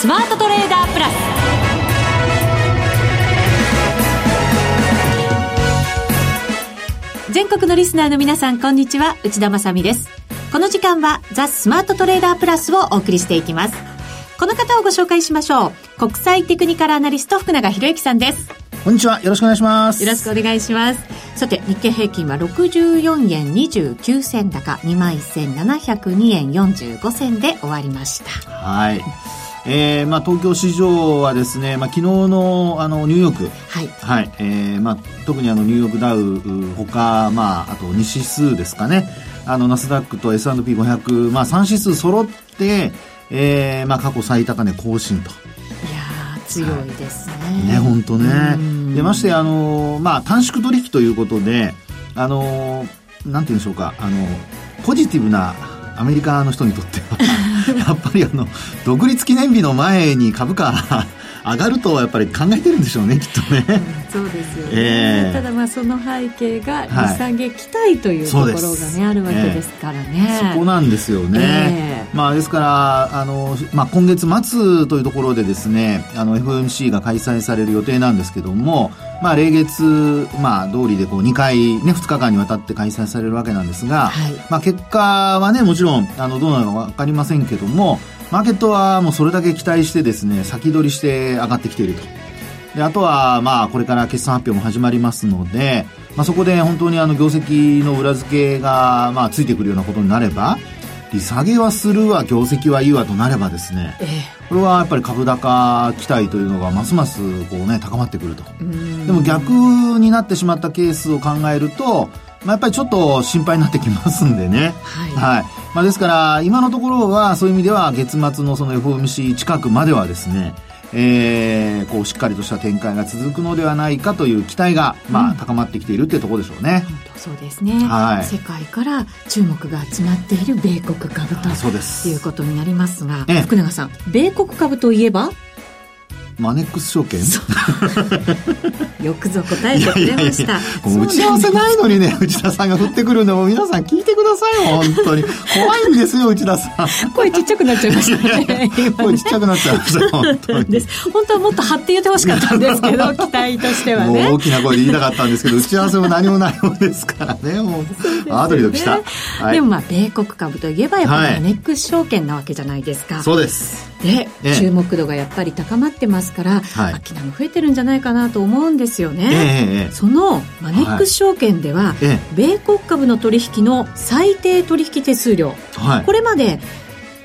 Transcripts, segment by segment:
スマートトレーダープラス。全国のリスナーの皆さんこんにちは。内田まさです。この時間はザ・スマートトレーダープラスをお送りしていきます。この方をご紹介しましょう。国際テクニカルアナリスト福永博之さんです。こんにちは。よろしくお願いします。よろしくお願いします。さて日経平均は64円29銭高21,702円45銭で終わりましたはいえーまあ、東京市場はですね、まあ、昨日のあのニューヨーク、はい。はい。えーまあ、特にあのニューヨークダウほか、まあ、あと2指数ですかね。あのナスダックと S&P500、まあ、3指数揃って、えーまあ、過去最高値更新と。いや強いですね。はい、ね本当ね。でましてあの、まあ、短縮取引ということであのなんて言うんでしょうか。あのポジティブなアメリカの人にとってはやっぱりあの独立記念日の前に株価上がるとやっぱり考えてるんでしょうねきっとね、そうですよね、えー、ただまあその背景が利下げ期待というところがね、あるわけですからね、そこなんですよね、えー、まあ、ですからあの、まあ、今月末というところでですねあの FOMC が開催される予定なんですけどもまあ、例月、まあ、通りでこう2回、ね、2日間にわたって開催されるわけなんですが、はい、まあ、結果はね、もちろん、あの、どうなのか分かりませんけども、マーケットはもうそれだけ期待してですね、先取りして上がってきていると。で、あとは、まあ、これから決算発表も始まりますので、まあ、そこで本当にあの、業績の裏付けが、まあ、ついてくるようなことになれば、利下げはするわ、業績はいいわとなればですね、ええ、これはやっぱり株高期待というのがますますこうね、高まってくると。でも逆になってしまったケースを考えると、まあ、やっぱりちょっと心配になってきますんでね。はい。はい、まあ、ですから、今のところはそういう意味では月末のその FOMC 近くまではですね、えー、こうしっかりとした展開が続くのではないかという期待が、まあ、高まってきているっていうところでしょうね。そうですね、はい、世界から注目が集まっている米国株とそうです。いうことになりますが、ええ、福永さん米国株といえば？マネックス証券？よくぞ答えてくれました。打ち合わせないのにね内田さんが降ってくるんでも皆さん聞いてくださいよ本当に。怖いんですよ内田さん。声ちっちゃくなっちゃいましたね。声ちっちゃくなっちゃいました本当に。本当はもっと張って言ってほしかったんですけど期待としてはね。大きな声で言いたかったんですけど打ち合わせも何もないもんですから。ねもうう、ね、あドキドキした、はい、でもまあ米国株といえばやっぱりマネックス証券なわけじゃないですか、はい、そうです。で、ね、注目度がやっぱり高まってますから、はい、も増えてるんじゃないかなと思うんですよね、えー、そのマネックス証券では、はい、米国株の取引の最低取引手数料、はい、これまで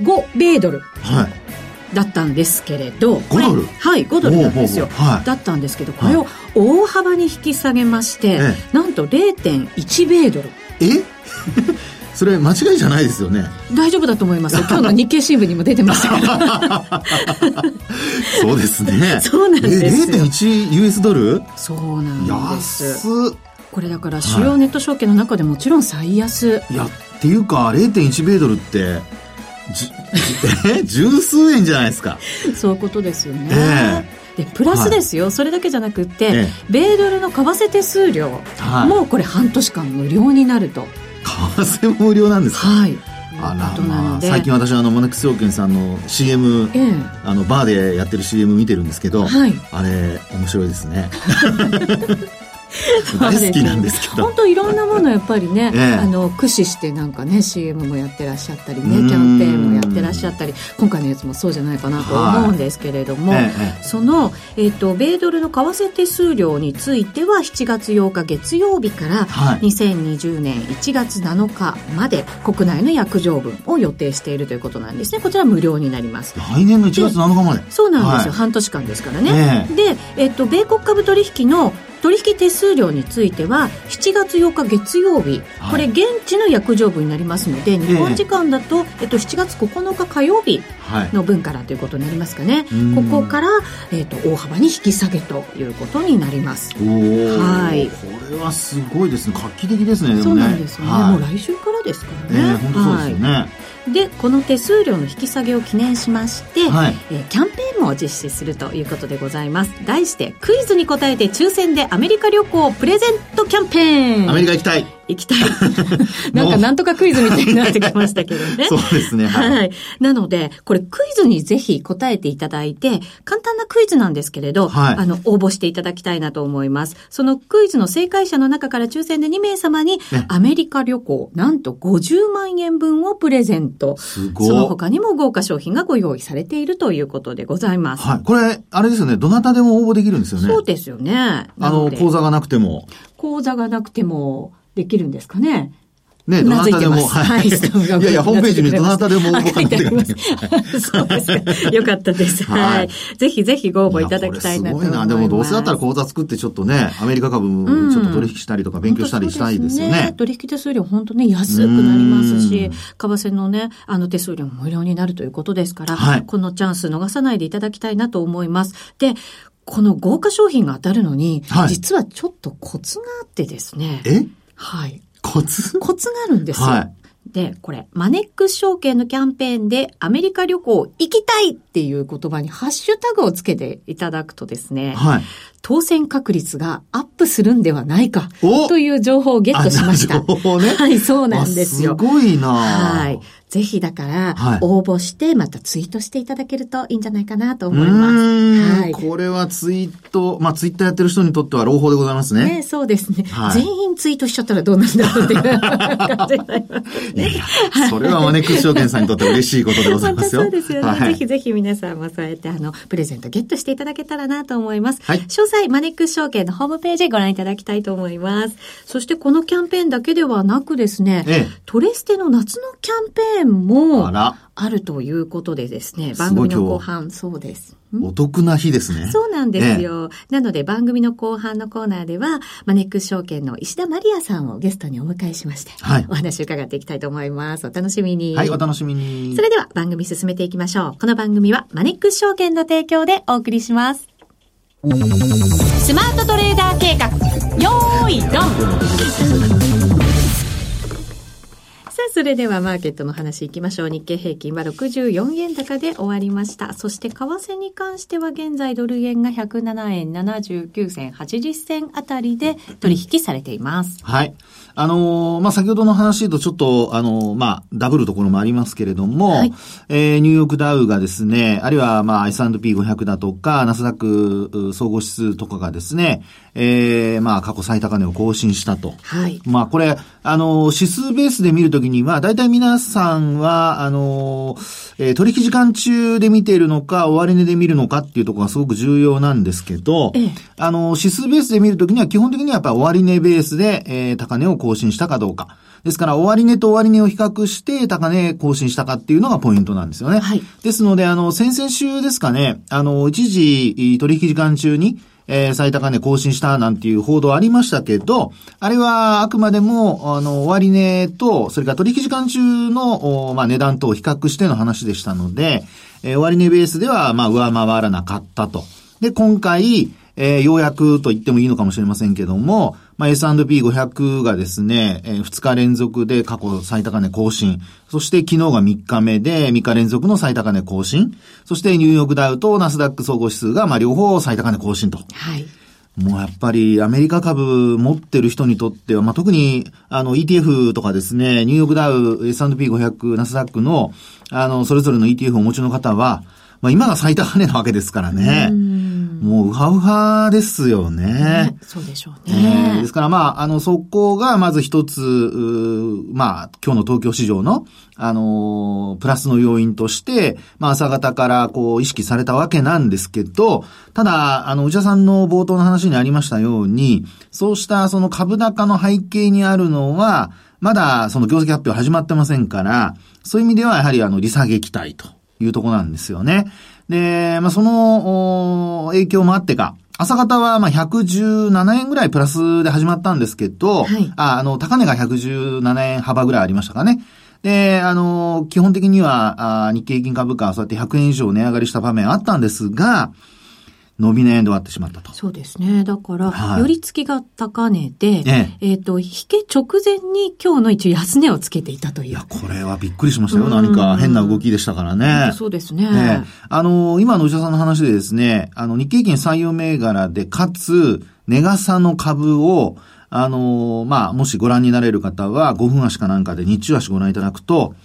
5米ドル、はい。だったんですけれど5ドル？はい5ドルなんですよ、はい、だったんですけどこれを大幅に引き下げまして、なんと0.1米ドル。え？それ間違いじゃないですよね。大丈夫だと思います 今日の日経新聞にも出てましたからそうですね。そうなんです。よ 0.1US ドル？そうなんです。これだから主要ネット証券の中でもちろん最安、い、やっていうか0.1米ドルってじえ？十数円じゃないですか。そういうことですよね、えーでプラスですよ、はい、それだけじゃなくって、ええ、米ドルの為替手数料もこれ半年間無料になると為替も無料なんです。かはい。あらまあ、最近私はあのモネックス証券さんの CM、ええ、あのバーでやってる CM 見てるんですけど、はい、あれ面白いですね 大好きなんですけど。本当いろんなものやっぱりね、ええ、あの駆使してなんかね CM もやってらっしゃったりねキャンペーンもやってらっしゃったり今回のやつもそうじゃないかなと思うんですけれども、はいえ、その、えーと、米ドルの為替手数料については7月8日月曜日から2020年1月7日まで国内の約定分を予定しているということなんですね。こちら無料になります。来年の1月7日まで。そうなんですよ、はい、半年間ですからね、で、えーと、米国株取引の取引手数料については7月8日月曜日、はい、これ現地の約定分になりますので日本時間だと、えっと、7月9日火曜日の分からということになりますかね、はい、ここから、えーと、大幅に引き下げということになります。はい、これはすごいですね。画期的ですねそうなんですよね、はい、もう来週からですからね、えー、本当そうですよね、はいでこの手数料の引き下げを記念しまして、はい、えー、キャンペーンも実施するということでございます題してクイズに答えて抽選でアメリカ旅行プレゼントキャンペーンアメリカ行きたい行きたい。なんかなんとかクイズみたいになってきましたけどね。そうですね。はい、はい。なので、これクイズにぜひ答えていただいて、簡単なクイズなんですけれど、はい、あの、応募していただきたいなと思います。そのクイズの正解者の中から抽選で2名様に、アメリカ旅行、なんと50万円分をプレゼント。すごい。その他にも豪華商品がご用意されているということでございます。はい。これ、あれですよね。どなたでも応募できるんですよね。そうですよね。あの、講座がなくても。講座がなくても、できるんですかね。ね、どなたでも。はい。いやいや、ホームページにどなたでも応募可能って書いてそうですか。よかったです。はい。ぜひぜひご応募いただきたいなと思います。すごいな。でもどうせだったら講座作ってちょっとね、アメリカ株ちょっと取引したりとか勉強したりしたいですよね。取引手数料本当ね、安くなりますし、為替のね、あの手数料も無料になるということですから、このチャンス逃さないでいただきたいなと思います。で、この豪華商品が当たるのに、実はちょっとコツがあってですね。え？はい。コツコツがあるんですよ。はい。で、これ、マネックス証券のキャンペーンでアメリカ旅行行きたいっていう言葉にハッシュタグをつけていただくとですね、はい、当選確率がアップするんではないかという情報をゲットしました。情報ね。はい、そうなんですよ。すごいなはい。ぜひだから、応募して、またツイートしていただけるといいんじゃないかなと思います。はい。これはツイート、まあツイッターやってる人にとっては朗報でございますね。ねそうですね、はい、全員ツイートしちゃったらどうなんだろうっていう感じになりますね。それはマネックス証券さんにとって嬉しいことでございますよ。そうですよね、はい。ぜひぜひ皆さんもそうやってあの、プレゼントゲットしていただけたらなと思います。はい。詳細、マネックス証券のホームページご覧いただきたいと思います。そしてこのキャンペーンだけではなくですね、ええ、トレステの夏のキャンペーンも、あるということでですね、番組の後半、そうです。お得な日ですね。そうなんですよ。なので番組の後半のコーナーでは、マネックス証券の石田マリアさんをゲストにお迎えしまして、はい、お話を伺っていきたいと思います。お楽しみに。はい、お楽しみに。それでは番組進めていきましょう。この番組はマネックス証券の提供でお送りします。スマートトレーダー計画、よーい、ドンれではマーケットの話いきましょう。日経平均は64円高で終わりました。そして、為替に関しては現在ドル円が107円79銭80銭あたりで取引されています。はい。あのー、まあ、先ほどの話とちょっと、あのー、まあ、ダブルところもありますけれども、はい、えー、ニューヨークダウがですね、あるいは、まあ、S&P500 だとか、ナスダック総合指数とかがですね、えー、まあ、過去最高値を更新したと。はい。まあ、これ、あの、指数ベースで見るときには、大体皆さんは、あの、えー、取引時間中で見ているのか、終値で見るのかっていうところがすごく重要なんですけど、ええ、あの、指数ベースで見るときには、基本的にはやっぱり終値ベースで、えー、高値を更新したかどうか。ですから、終値と終値を比較して、高値更新したかっていうのがポイントなんですよね。はい。ですので、あの、先々週ですかね、あの、一時取引時間中に、えー、最高値更新したなんていう報道ありましたけど、あれはあくまでも、あの、終値と、それから取引時間中の、まあ、値段と比較しての話でしたので、えー、終値ベースでは、まあ、上回らなかったと。で、今回、えー、ようやくと言ってもいいのかもしれませんけども、まあ、S&P500 がですね、えー、2日連続で過去最高値更新。そして昨日が3日目で3日連続の最高値更新。そしてニューヨークダウとナスダック総合指数がまあ両方最高値更新と。はい。もうやっぱりアメリカ株持ってる人にとっては、まあ、特にあの ETF とかですね、ニューヨークダウ、S&P500、ナスダックのあのそれぞれの ETF をお持ちの方は、まあ、今が最高値なわけですからね。もう、うはうはですよね。ねそうでしょうね。えー、ですから、まあ、あの、そこが、まず一つ、まあ、今日の東京市場の、あのー、プラスの要因として、まあ、朝方から、こう、意識されたわけなんですけど、ただ、あの、内田さんの冒頭の話にありましたように、そうした、その株高の背景にあるのは、まだ、その業績発表始まってませんから、そういう意味では、やはり、あの、利下げ期待というとこなんですよね。で、まあ、その、影響もあってか、朝方は、ま、117円ぐらいプラスで始まったんですけど、はい、あ、あの、高値が117円幅ぐらいありましたかね。で、あの、基本的には、あ日経平均株価はそうやって100円以上値上がりした場面あったんですが、伸び悩んで終わってしまったと。そうですね。だから、はい、寄り付きが高値で、えええー、と、引け直前に今日の一応安値をつけていたという。いや、これはびっくりしましたよ。何か変な動きでしたからね。そうですね。ねあの、今の内田さんの話でですね、あの、日経平均採用銘柄で、かつ、ネガサの株を、あの、まあ、もしご覧になれる方は、5分足かなんかで日中足ご覧いただくと、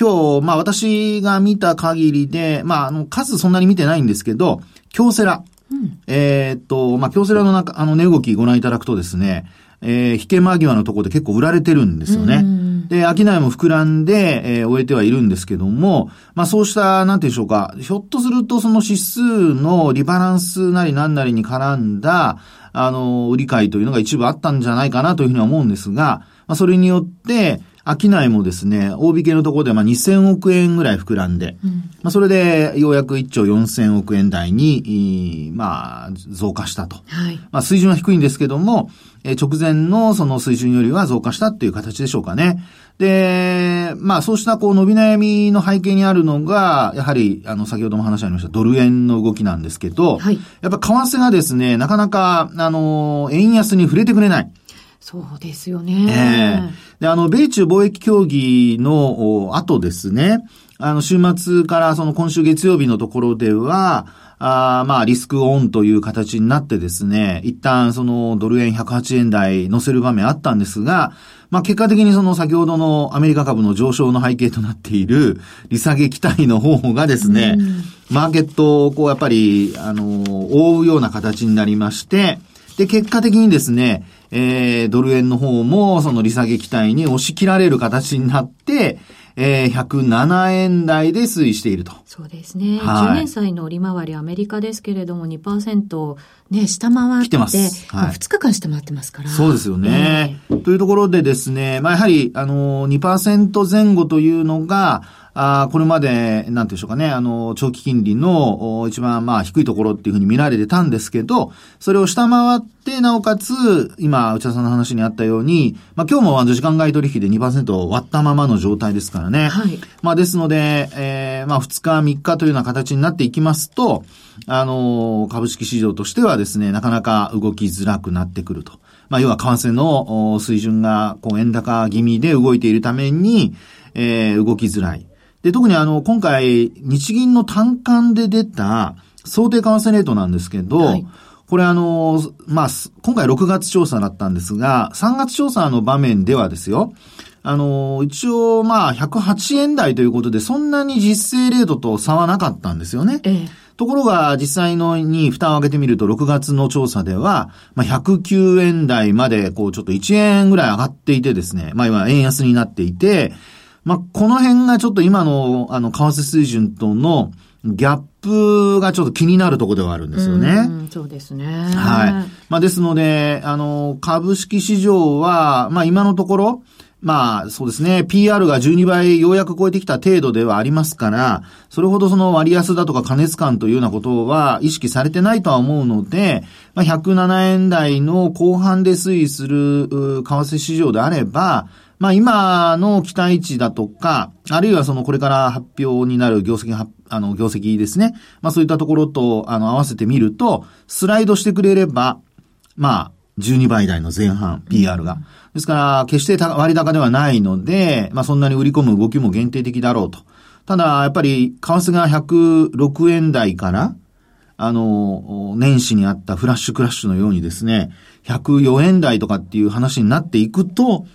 今日、まあ私が見た限りで、まああの数そんなに見てないんですけど、京セラ。うん、えっと、まあ京セラの中、あの値動きご覧いただくとですね、えー、引け間際のところで結構売られてるんですよね。で、商いも膨らんで、えー、終えてはいるんですけども、まあそうした、なんていうんでしょうか、ひょっとするとその指数のリバランスなりなんなりに絡んだ、あの、売り買いというのが一部あったんじゃないかなというふうには思うんですが、まあそれによって、商いもですね、大引けのところでまあ2000億円ぐらい膨らんで、うん、まあそれでようやく1兆4000億円台に、まあ増加したと。はい、まあ水準は低いんですけども、え直前のその水準よりは増加したっていう形でしょうかね。で、まあそうしたこう伸び悩みの背景にあるのが、やはりあの先ほども話ありましたドル円の動きなんですけど、はい、やっぱ為替がですね、なかなかあの、円安に触れてくれない。そうですよね。えー、で、あの、米中貿易協議の後ですね、あの、週末からその今週月曜日のところでは、あまあ、リスクオンという形になってですね、一旦そのドル円108円台乗せる場面あったんですが、まあ結果的にその先ほどのアメリカ株の上昇の背景となっている利下げ期待の方がですね、マーケットをこうやっぱり、あの、覆うような形になりまして、で、結果的にですね、えー、ドル円の方もその利下げ期待に押し切られる形になって、えー、107円台で推移していると。そうですね。はい、10年債の利回りアメリカですけれども2%ね、下回って、来てます。はい、2日間下回ってますから。そうですよね。えー、というところでですね、まあやはり、あの、2%前後というのが、あこれまで、なんていうんでしょうかね、あの、長期金利の一番まあ低いところっていうふうに見られてたんですけど、それを下回って、なおかつ、今、内田さんの話にあったように、まあ今日もあの時間外取引で2%割ったままの状態ですからね。はい。まあですので、えー、まあ2日3日というような形になっていきますと、あの、株式市場としてはですね、なかなか動きづらくなってくると。まあ要は為替の水準がこう円高気味で動いているために、えー、動きづらい。で、特にあの、今回、日銀の単管で出た想定為替レートなんですけど、はい、これあの、まあ、今回6月調査だったんですが、3月調査の場面ではですよ、あの、一応まあ、108円台ということで、そんなに実勢レートと差はなかったんですよね。ええところが、実際のに蓋を開けてみると、6月の調査では、まあ、109円台まで、こう、ちょっと1円ぐらい上がっていてですね、まあ、今、円安になっていて、まあ、この辺がちょっと今の、あの、為替水準とのギャップがちょっと気になるところではあるんですよね。うそうですね。はい。まあ、ですので、あの、株式市場は、まあ、今のところ、まあ、そうですね。PR が12倍ようやく超えてきた程度ではありますから、それほどその割安だとか加熱感というようなことは意識されてないとは思うので、まあ、107円台の後半で推移する、為替市場であれば、まあ今の期待値だとか、あるいはそのこれから発表になる業績あの、業績ですね。まあそういったところと、あの、合わせてみると、スライドしてくれれば、まあ、12倍台の前半、PR が。ですから、決して割高ではないので、まあそんなに売り込む動きも限定的だろうと。ただ、やっぱり、為替が106円台から、あの、年始にあったフラッシュクラッシュのようにですね、104円台とかっていう話になっていくと、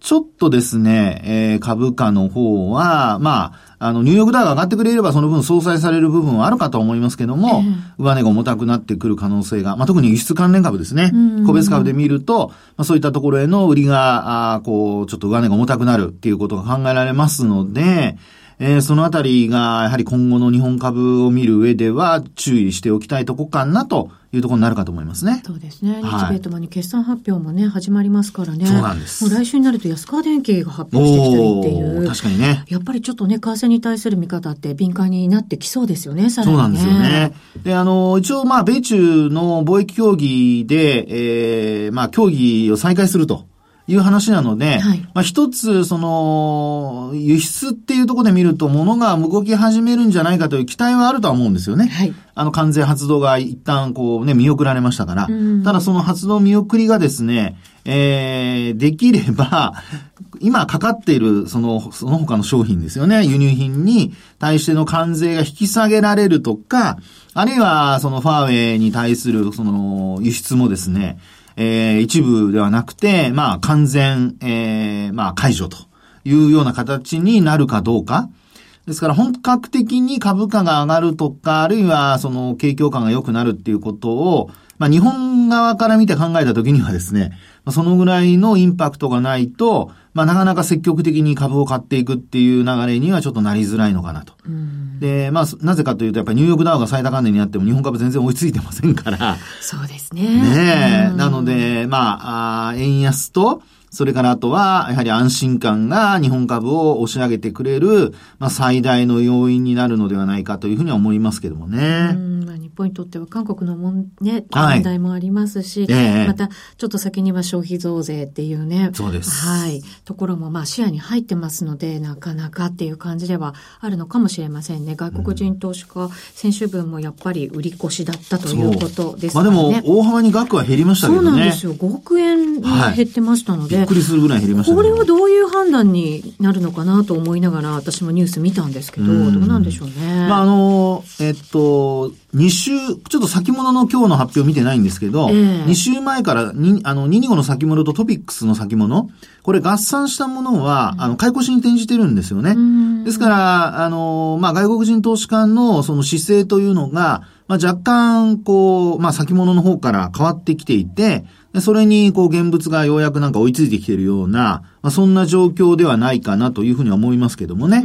ちょっとですね、えー、株価の方は、まあ、あの、ニューヨークダウが上がってくれればその分相殺される部分はあるかと思いますけども、えー、上値が重たくなってくる可能性が、まあ、特に輸出関連株ですね。個別株で見ると、まあ、そういったところへの売りが、あこう、ちょっと上値が重たくなるっていうことが考えられますので、えー、そのあたりが、やはり今後の日本株を見る上では注意しておきたいとこかなというところになるかと思いますね。そうですね。日米ともに決算発表もね、始まりますからね。そうなんです。もう来週になると安川電機が発表してきたりっていう。確かにね。やっぱりちょっとね、為替に対する見方って敏感になってきそうですよね、さらに、ね、そうなんですよね。で、あの、一応まあ、米中の貿易協議で、えー、まあ、協議を再開すると。いう話なので、はい、まあ一つ、その、輸出っていうところで見ると、物が動き始めるんじゃないかという期待はあるとは思うんですよね。はい。あの、完全発動が一旦こうね、見送られましたから。ただその発動見送りがですね、えー、できれば、今かかっている、その、その他の商品ですよね。輸入品に対しての関税が引き下げられるとか、あるいは、そのファーウェイに対する、その、輸出もですね、えー、一部ではなくて、まあ、完全、えー、まあ、解除というような形になるかどうか。ですから本格的に株価が上がるとか、あるいはその景況感が良くなるっていうことを、まあ日本側から見て考えたときにはですね、そのぐらいのインパクトがないと、まあなかなか積極的に株を買っていくっていう流れにはちょっとなりづらいのかなと。で、まあなぜかというとやっぱりニューヨークダウが最高値になっても日本株全然追いついてませんから。そうですね。ねえ。なので、まあ、あ円安と、それからあとは、やはり安心感が日本株を押し上げてくれる、まあ、最大の要因になるのではないかというふうには思いますけどもね。まあ、日本にとっては韓国のもん、ね、問題もありますし、はいえまた、ちょっと先には消費増税っていうね。そうです。はい。ところも、まあ、視野に入ってますので、なかなかっていう感じではあるのかもしれませんね。外国人投資家、うん、先週分もやっぱり売り越しだったということですね。まあでも、大幅に額は減りましたけどね。そうなんですよ。5億円減ってましたので。はいっくりするぐらい減りました、ね、これはどういう判断になるのかなと思いながら、私もニュース見たんですけど、どうなんでしょうね。まあ、あの、えっと、2週、ちょっと先物の今日の発表見てないんですけど、えー、2週前からに、あの、225の先物とトピックスの先物、これ合算したものは、うん、あの、買い越しに転じてるんですよね。ですから、あの、まあ、外国人投資家のその姿勢というのが、まあ、若干、こう、まあ、先物の方から変わってきていて、それに、こう、現物がようやくなんか追いついてきているような、まあ、そんな状況ではないかなというふうには思いますけどもね。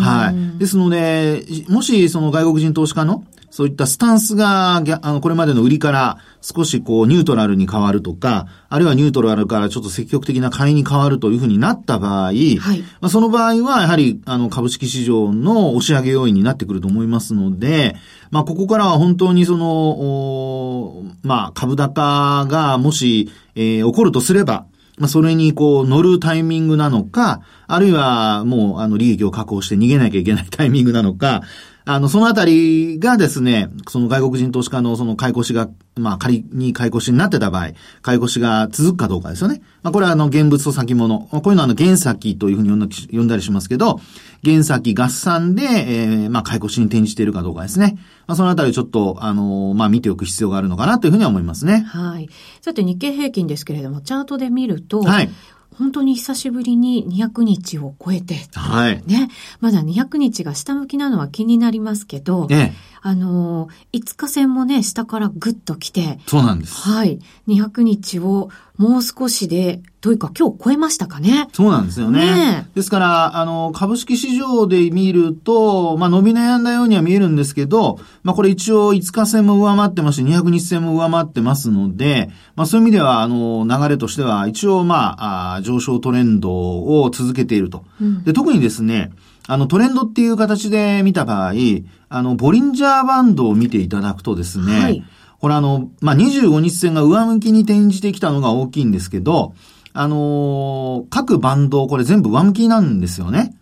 はい。ですので、もし、その外国人投資家の、そういったスタンスが、あの、これまでの売りから少しこう、ニュートラルに変わるとか、あるいはニュートラルからちょっと積極的な買いに変わるというふうになった場合、はい、まあ、その場合は、やはり、あの、株式市場の押し上げ要因になってくると思いますので、まあ、ここからは本当にその、まあ、株高がもし、えー、起こるとすれば、まあ、それにこう乗るタイミングなのか、あるいはもうあの利益を確保して逃げなきゃいけないタイミングなのか、あの、そのあたりがですね、その外国人投資家のその買い越しが、まあ仮に買い越しになってた場合、買い越しが続くかどうかですよね。まあこれはあの現物と先物。こういうのはあの原先というふうに呼んだ呼んだりしますけど、原先合算で、えー、まあ買い越しに転じているかどうかですね。まあそのあたりちょっと、あのー、まあ見ておく必要があるのかなというふうには思いますね。はい。さて日経平均ですけれども、チャートで見ると、はい。本当に久しぶりに200日を超えて、はい。ね。まだ200日が下向きなのは気になりますけど、ね、あの、5日線もね、下からぐっと来て、そうなんです。はい。200日をもう少しで、というか今日超えましたかね？そうなんですよね。ねですから、あの、株式市場で見ると、まあ伸び悩んだようには見えるんですけど、まあこれ一応5日線も上回ってますし、200日線も上回ってますので、まあそういう意味では、あの、流れとしては一応まあ、あ上昇トレンドを続けていると。うん、で、特にですね、あの、トレンドっていう形で見た場合、あの、ボリンジャーバンドを見ていただくとですね、はい、これあの、まあ、25日線が上向きに転じてきたのが大きいんですけど、あのー、各バンド、これ全部上向きなんですよね。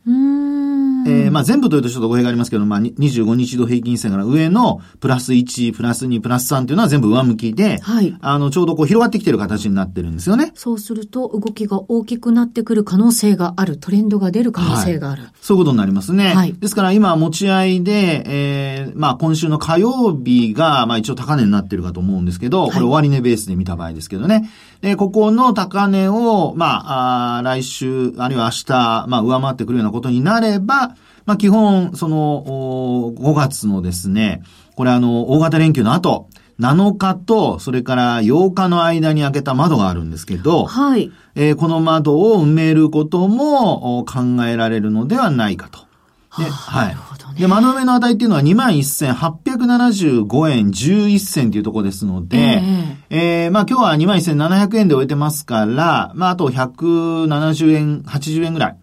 えー、まあ全部というとちょっと語弊がありますけど、まあ25日度平均線から上のプラス1、プラス2、プラス3というのは全部上向きで、はい。あの、ちょうどこう広がってきてる形になってるんですよね。そうすると動きが大きくなってくる可能性がある、トレンドが出る可能性がある。はい、そういうことになりますね。はい。ですから今持ち合いで、えー、まあ今週の火曜日が、まあ一応高値になってるかと思うんですけど、これ終値ベースで見た場合ですけどね。で、ここの高値を、まあ、あ来週、あるいは明日、まあ上回ってくるようなことになれば、まあ、基本、その、5月のですね、これあの、大型連休の後、7日と、それから8日の間に開けた窓があるんですけど、はい。えー、この窓を埋めることも考えられるのではないかと。で、はい。なるほどね。で、窓埋めの値っていうのは21,875円11銭というところですので、えー、えー、まあ今日は21,700円で終えてますから、まああと170円、80円ぐらい。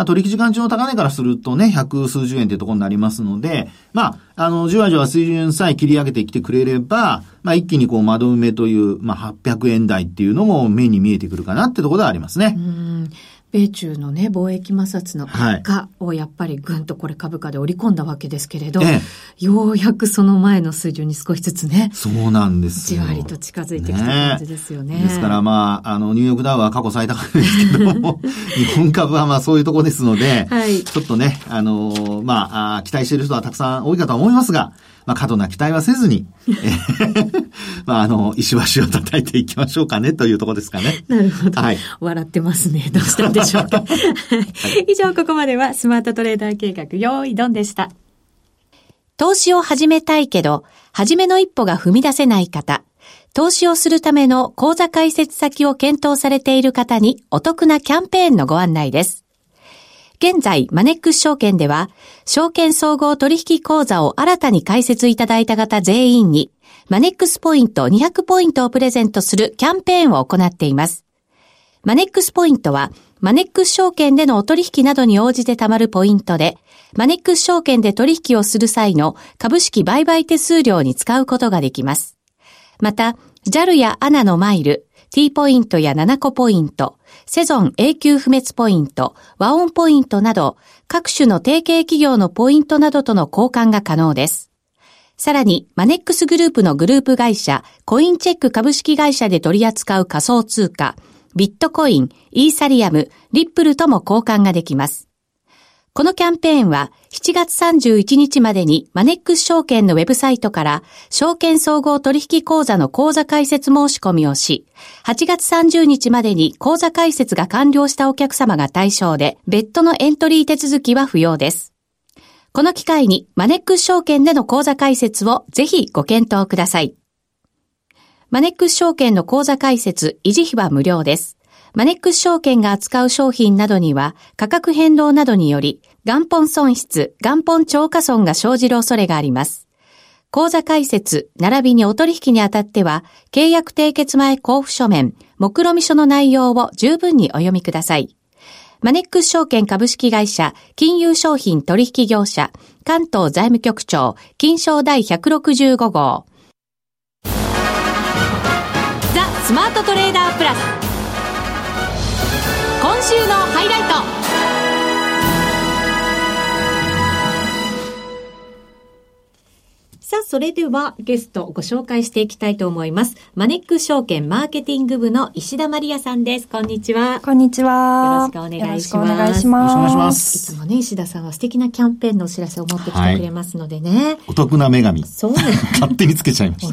まあ、取引時間中の高値からするとね、百数十円ってところになりますので、まあ、あの、じわじわ水準さえ切り上げてきてくれれば、まあ、一気にこう、窓埋めという、まあ、800円台っていうのも目に見えてくるかなってところではありますね。うん米中のね、貿易摩擦の悪化をやっぱりぐんとこれ株価で織り込んだわけですけれど、ええ、ようやくその前の水準に少しずつね。そうなんですよ。じわりと近づいてきた感じですよね。ねですからまあ、あの、ニューヨークダウは過去最高ですけども、日本株はまあそういうとこですので、はい、ちょっとね、あの、まあ、期待している人はたくさん多いかと思いますが、まあ、過度な期待はせずに、まあ、あの、石橋を叩いていきましょうかね、というところですかね。なるほど。はい。笑ってますね。どうしたんでしょうか。はい、以上、ここまではスマートトレーダー計画、用意ドンでした。投資を始めたいけど、初めの一歩が踏み出せない方、投資をするための口座開設先を検討されている方にお得なキャンペーンのご案内です。現在、マネックス証券では、証券総合取引口座を新たに開設いただいた方全員に、マネックスポイント200ポイントをプレゼントするキャンペーンを行っています。マネックスポイントは、マネックス証券でのお取引などに応じて貯まるポイントで、マネックス証券で取引をする際の株式売買手数料に使うことができます。また、JAL や ANA のマイル、T ポイントや7個ポイント、セゾン永久不滅ポイント、和音ポイントなど、各種の提携企業のポイントなどとの交換が可能です。さらに、マネックスグループのグループ会社、コインチェック株式会社で取り扱う仮想通貨、ビットコイン、イーサリアム、リップルとも交換ができます。このキャンペーンは7月31日までにマネックス証券のウェブサイトから証券総合取引口座の口座開設申し込みをし、8月30日までに口座開設が完了したお客様が対象で、別途のエントリー手続きは不要です。この機会にマネックス証券での口座開設をぜひご検討ください。マネックス証券の口座開設、維持費は無料です。マネックス証券が扱う商品などには価格変動などにより元本損失、元本超過損が生じる恐れがあります。口座開設、並びにお取引にあたっては、契約締結前交付書面、目論見書の内容を十分にお読みください。マネックス証券株式会社、金融商品取引業者、関東財務局長、金賞第165号。ザ・スマートトレーダープラス。週のハイライト。さあ、それではゲストをご紹介していきたいと思います。マネック証券マーケティング部の石田マリアさんです。こんにちは。こんにちは。よろしくお願いします。よろしくお願いします。よろしくお願いします。いつもね、石田さんは素敵なキャンペーンのお知らせを持ってきてくれますのでね。はい、お得な女神。そうね。勝手につけちゃいまし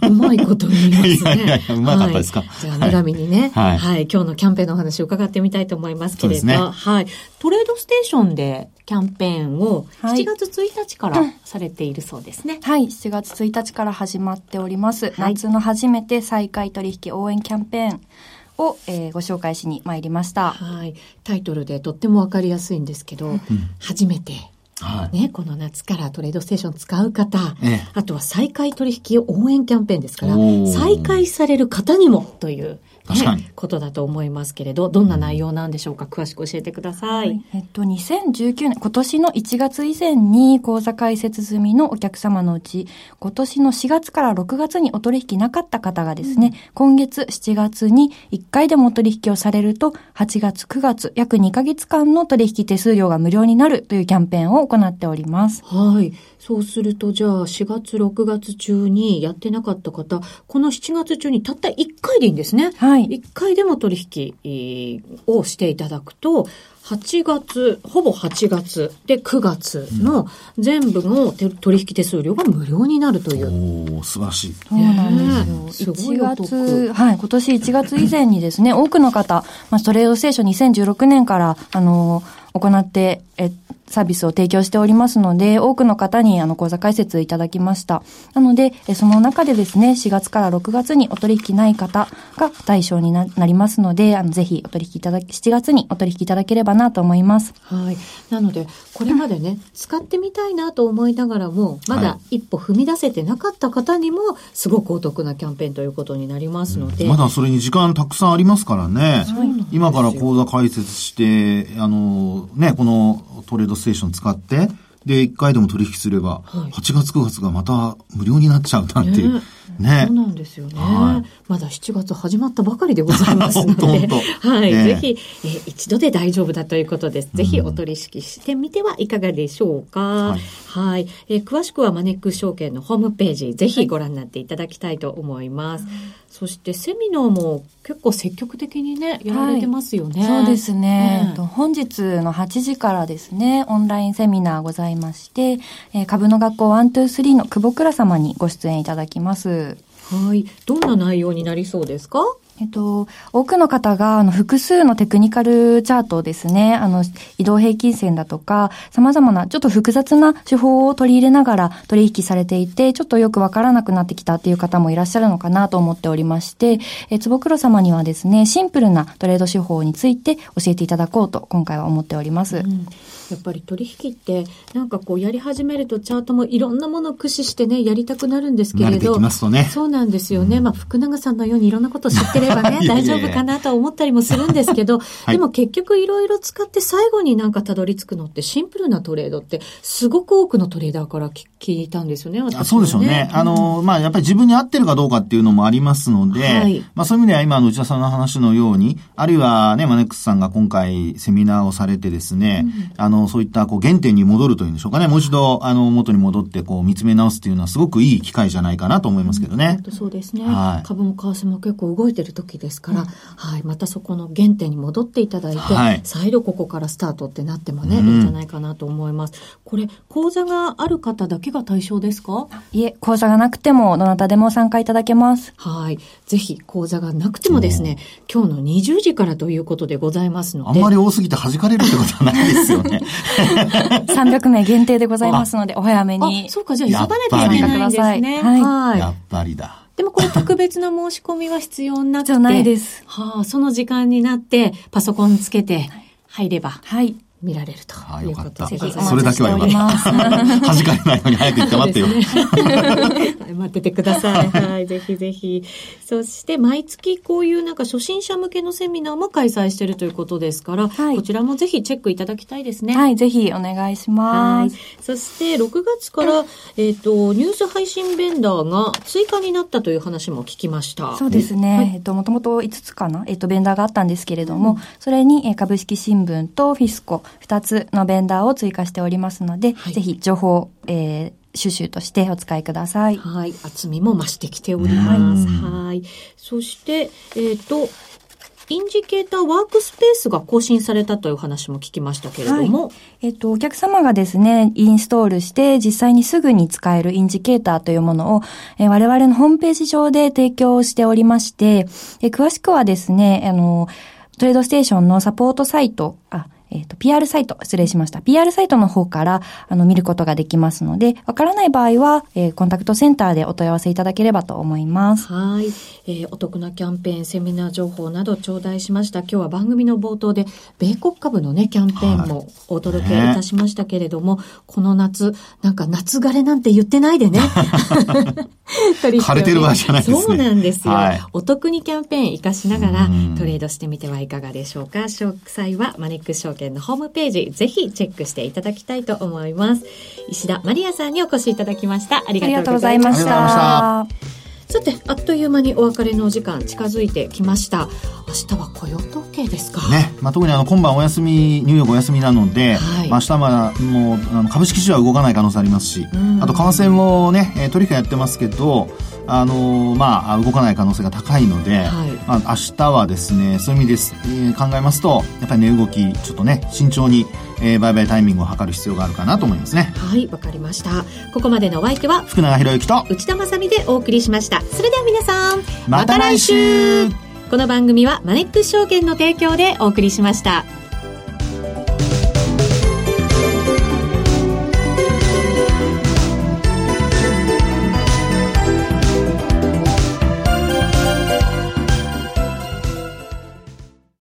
た。うまいこと言いますね。いやいやいや、うまかったですか？はい、じゃあ、女神にね、はい、はい、今日のキャンペーンのお話を伺ってみたいと思いますけれど、ね、はい。トレードステーションでキャンペーンを7月1日からされているそうですね。はい、7月1日から始まっております。はい、夏の初めて再開取引応援キャンペーン。を、えー、ご紹介しに参りました。はい。タイトルでとってもわかりやすいんですけど、うん、初めてはい、ね、この夏からトレードステーション使う方、ええ、あとは再開取引応援キャンペーンですから、再開される方にもという確かに、ね、ことだと思いますけれど、どんな内容なんでしょうか、詳しく教えてください。はい、えっと、2019年、今年の1月以前に口座開設済みのお客様のうち、今年の4月から6月にお取引なかった方がですね、うん、今月7月に1回でもお取引をされると、8月9月、約2ヶ月間の取引手数料が無料になるというキャンペーンを行っております。はい。そうすると、じゃあ4月、6月中にやってなかった方、この7月中にたった1回でいいんですね。はい。1回でも取引をしていただくと、8月、ほぼ8月で9月の全部の取引手数料が無料になるという。おお素晴らしい。そうなんですよ。1月、はい、今年1月以前にですね、多くの方、まあ、ストレードステーション2016年から、あの行って、え、サービスを提供しておりますので、多くの方にあの講座開設いただきました。なので、その中でですね、4月から6月にお取引ない方が対象になりますので、あのぜひお取引いただき、7月にお取引いただければなと思います。はい。なので、これまでね、使ってみたいなと思いながらも、まだ一歩踏み出せてなかった方にも、すごくお得なキャンペーンということになりますので。まだそれに時間たくさんありますからね。今から講座開設して、あの、ね、このトレードステーション使って、で、1回でも取引すれば、はい、8月9月がまた無料になっちゃうなんていう。ね。そうなんですよね。はい、まだ7月始まったばかりでございますので、はい、ね、ぜひ、えー、一度で大丈夫だということです。ぜひお取引してみてはいかがでしょうか。はい、はい、えー、詳しくはマネックス証券のホームページ、ぜひご覧になっていただきたいと思います。そそしてセミナーも結構積極的にね、やられてますよね。はい、そうですね、うん、本日の8時からですね、オンラインセミナーございまして、えー、株の学校123の久保倉様にご出演いただきます。はい。どんな内容になりそうですか？えっと、多くの方が、あの、複数のテクニカルチャートですね、あの、移動平均線だとか、様々な、ちょっと複雑な手法を取り入れながら取引されていて、ちょっとよくわからなくなってきたっていう方もいらっしゃるのかなと思っておりまして、え、坪黒様にはですね、シンプルなトレード手法について教えていただこうと、今回は思っております。うんやっぱり取引ってなんかこうやり始めるとチャートもいろんなものを駆使してねやりたくなるんですけれど、ね、そうなんですよね、うん、まあ福永さんのようにいろんなことを知ってればね 大丈夫かなと思ったりもするんですけど、はい、でも結局いろいろ使って最後になんかたどり着くのってシンプルなトレードってすごく多くのトレーダーから聞いたんですよね、私ね。そうでしょうね。あの、まあやっぱり自分に合ってるかどうかっていうのもありますので、はい、まあそういう意味では今の内田さんの話のように、あるいはね、マネックスさんが今回セミナーをされてですね、うん、あの、そういったこう原点に戻るというんでしょうかね。もう一度、あの、元に戻って、こう、見つめ直すっていうのはすごくいい機会じゃないかなと思いますけどね。うん、そうですね。はい、株も為替も結構動いてる時ですから、うん、はい。またそこの原点に戻っていただいて、はい、再度ここからスタートってなってもね、うん、いいんじゃないかなと思います。これ、講座がある方だけが対象ですか？いえ、講座がなくても、どなたでも参加いただけます。はい。ぜひ、講座がなくてもですね、今日の20時からということでございますので。あんまり多すぎて弾かれるってことはないですよね。300名限定でございますので、お早めに。そうか、じゃあ急がなきゃいけないんですね。はい。やっぱりだ。でもこれ特別な申し込みは必要なくて。じゃないです。はあ、その時間になって、パソコンつけて入れば。はい。見られるということでそれだけはよかった。弾かれないように早く行って待ってよ。ね、待っててください。はい、ぜひぜひ。そして毎月こういうなんか初心者向けのセミナーも開催しているということですから、はい、こちらもぜひチェックいただきたいですね。はい、ぜひお願いします。そして6月から、えっ、ー、と、ニュース配信ベンダーが追加になったという話も聞きました。そうですね。はい、えっ、と、もともと5つかな、えっ、ー、と、ベンダーがあったんですけれども、うん、それに、え株式新聞とフィスコ、2つのベンダーを追加しておりますので、はい、ぜひ情報、えー、収集としてお使いください。はい。厚みも増してきております。はい。そして、えっ、ー、と、インジケーターワークスペースが更新されたという話も聞きましたけれども。はい、えっ、と、お客様がですね、インストールして実際にすぐに使えるインジケーターというものを、えー、我々のホームページ上で提供しておりまして、えー、詳しくはですね、あの、トレードステーションのサポートサイト、あ、えっ、ー、と、PR サイト、失礼しました。PR サイトの方から、あの、見ることができますので、わからない場合は、えー、コンタクトセンターでお問い合わせいただければと思います。はい。えー、お得なキャンペーン、セミナー情報など頂戴しました。今日は番組の冒頭で、米国株のね、キャンペーンもお届けいたしましたけれども、はいこの夏、なんか夏枯れなんて言ってないで ね。枯れてる場合じゃないですね。そうなんですよ。はい、お得にキャンペーン活かしながらトレードしてみてはいかがでしょうか。詳細はマネックス証券のホームページ、ぜひチェックしていただきたいと思います。石田マリアさんにお越しいただきました。ありがとうございました。さて、あっという間にお別れのお時間近づいてきました。明日は雇用統計ですか？ね。まあ、特にあの、今晩お休み、ニューヨークお休みなので、はい、まあ、明日はもう、あの株式市場は動かない可能性ありますし、あと、為替もね、取引やってますけど、あのまあ、動かない可能性が高いので、はい、まあ、明日はですね、そういう意味です、えー、考えますと、やっぱり値動き、ちょっとね、慎重に、えー、売買タイミングを測る必要があるかなと思いますね。はい、わかりました。ここまでのお相手は、福永博之と、内田まさでお送りしました。それでは皆さん、また来週この番組はマネックス証券の提供でお送りしました。